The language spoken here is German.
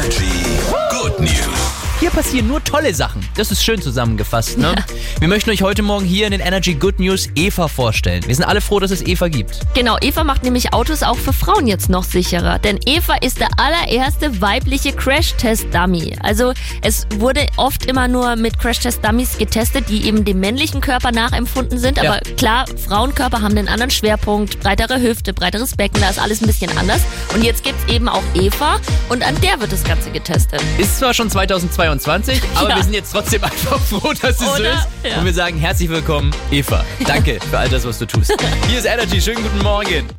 Energy Good News. Hier passieren nur tolle Sachen. Das ist schön zusammengefasst. Ne? Wir möchten euch heute Morgen hier in den Energy Good News Eva vorstellen. Wir sind alle froh, dass es Eva gibt. Genau, Eva macht nämlich Autos auch für Frauen jetzt noch sicherer. Denn Eva ist der allererste weibliche Crash-Test-Dummy. Also es wurde oft immer nur mit Crash-Test-Dummies getestet, die eben dem männlichen Körper nachempfunden sind. Ja. Aber klar, Frauenkörper haben einen anderen Schwerpunkt, breitere Hüfte, breiteres Becken, da ist alles ein bisschen anders. Und jetzt gibt's eben auch Eva und an der wird das Ganze getestet. Ist zwar schon 2022, aber Ja. wir sind jetzt trotzdem einfach froh, dass es so Oder? ist. Ja. Und wir sagen herzlich willkommen, Eva. Danke für all das, was du tust. Hier ist Energy. Schönen guten Morgen.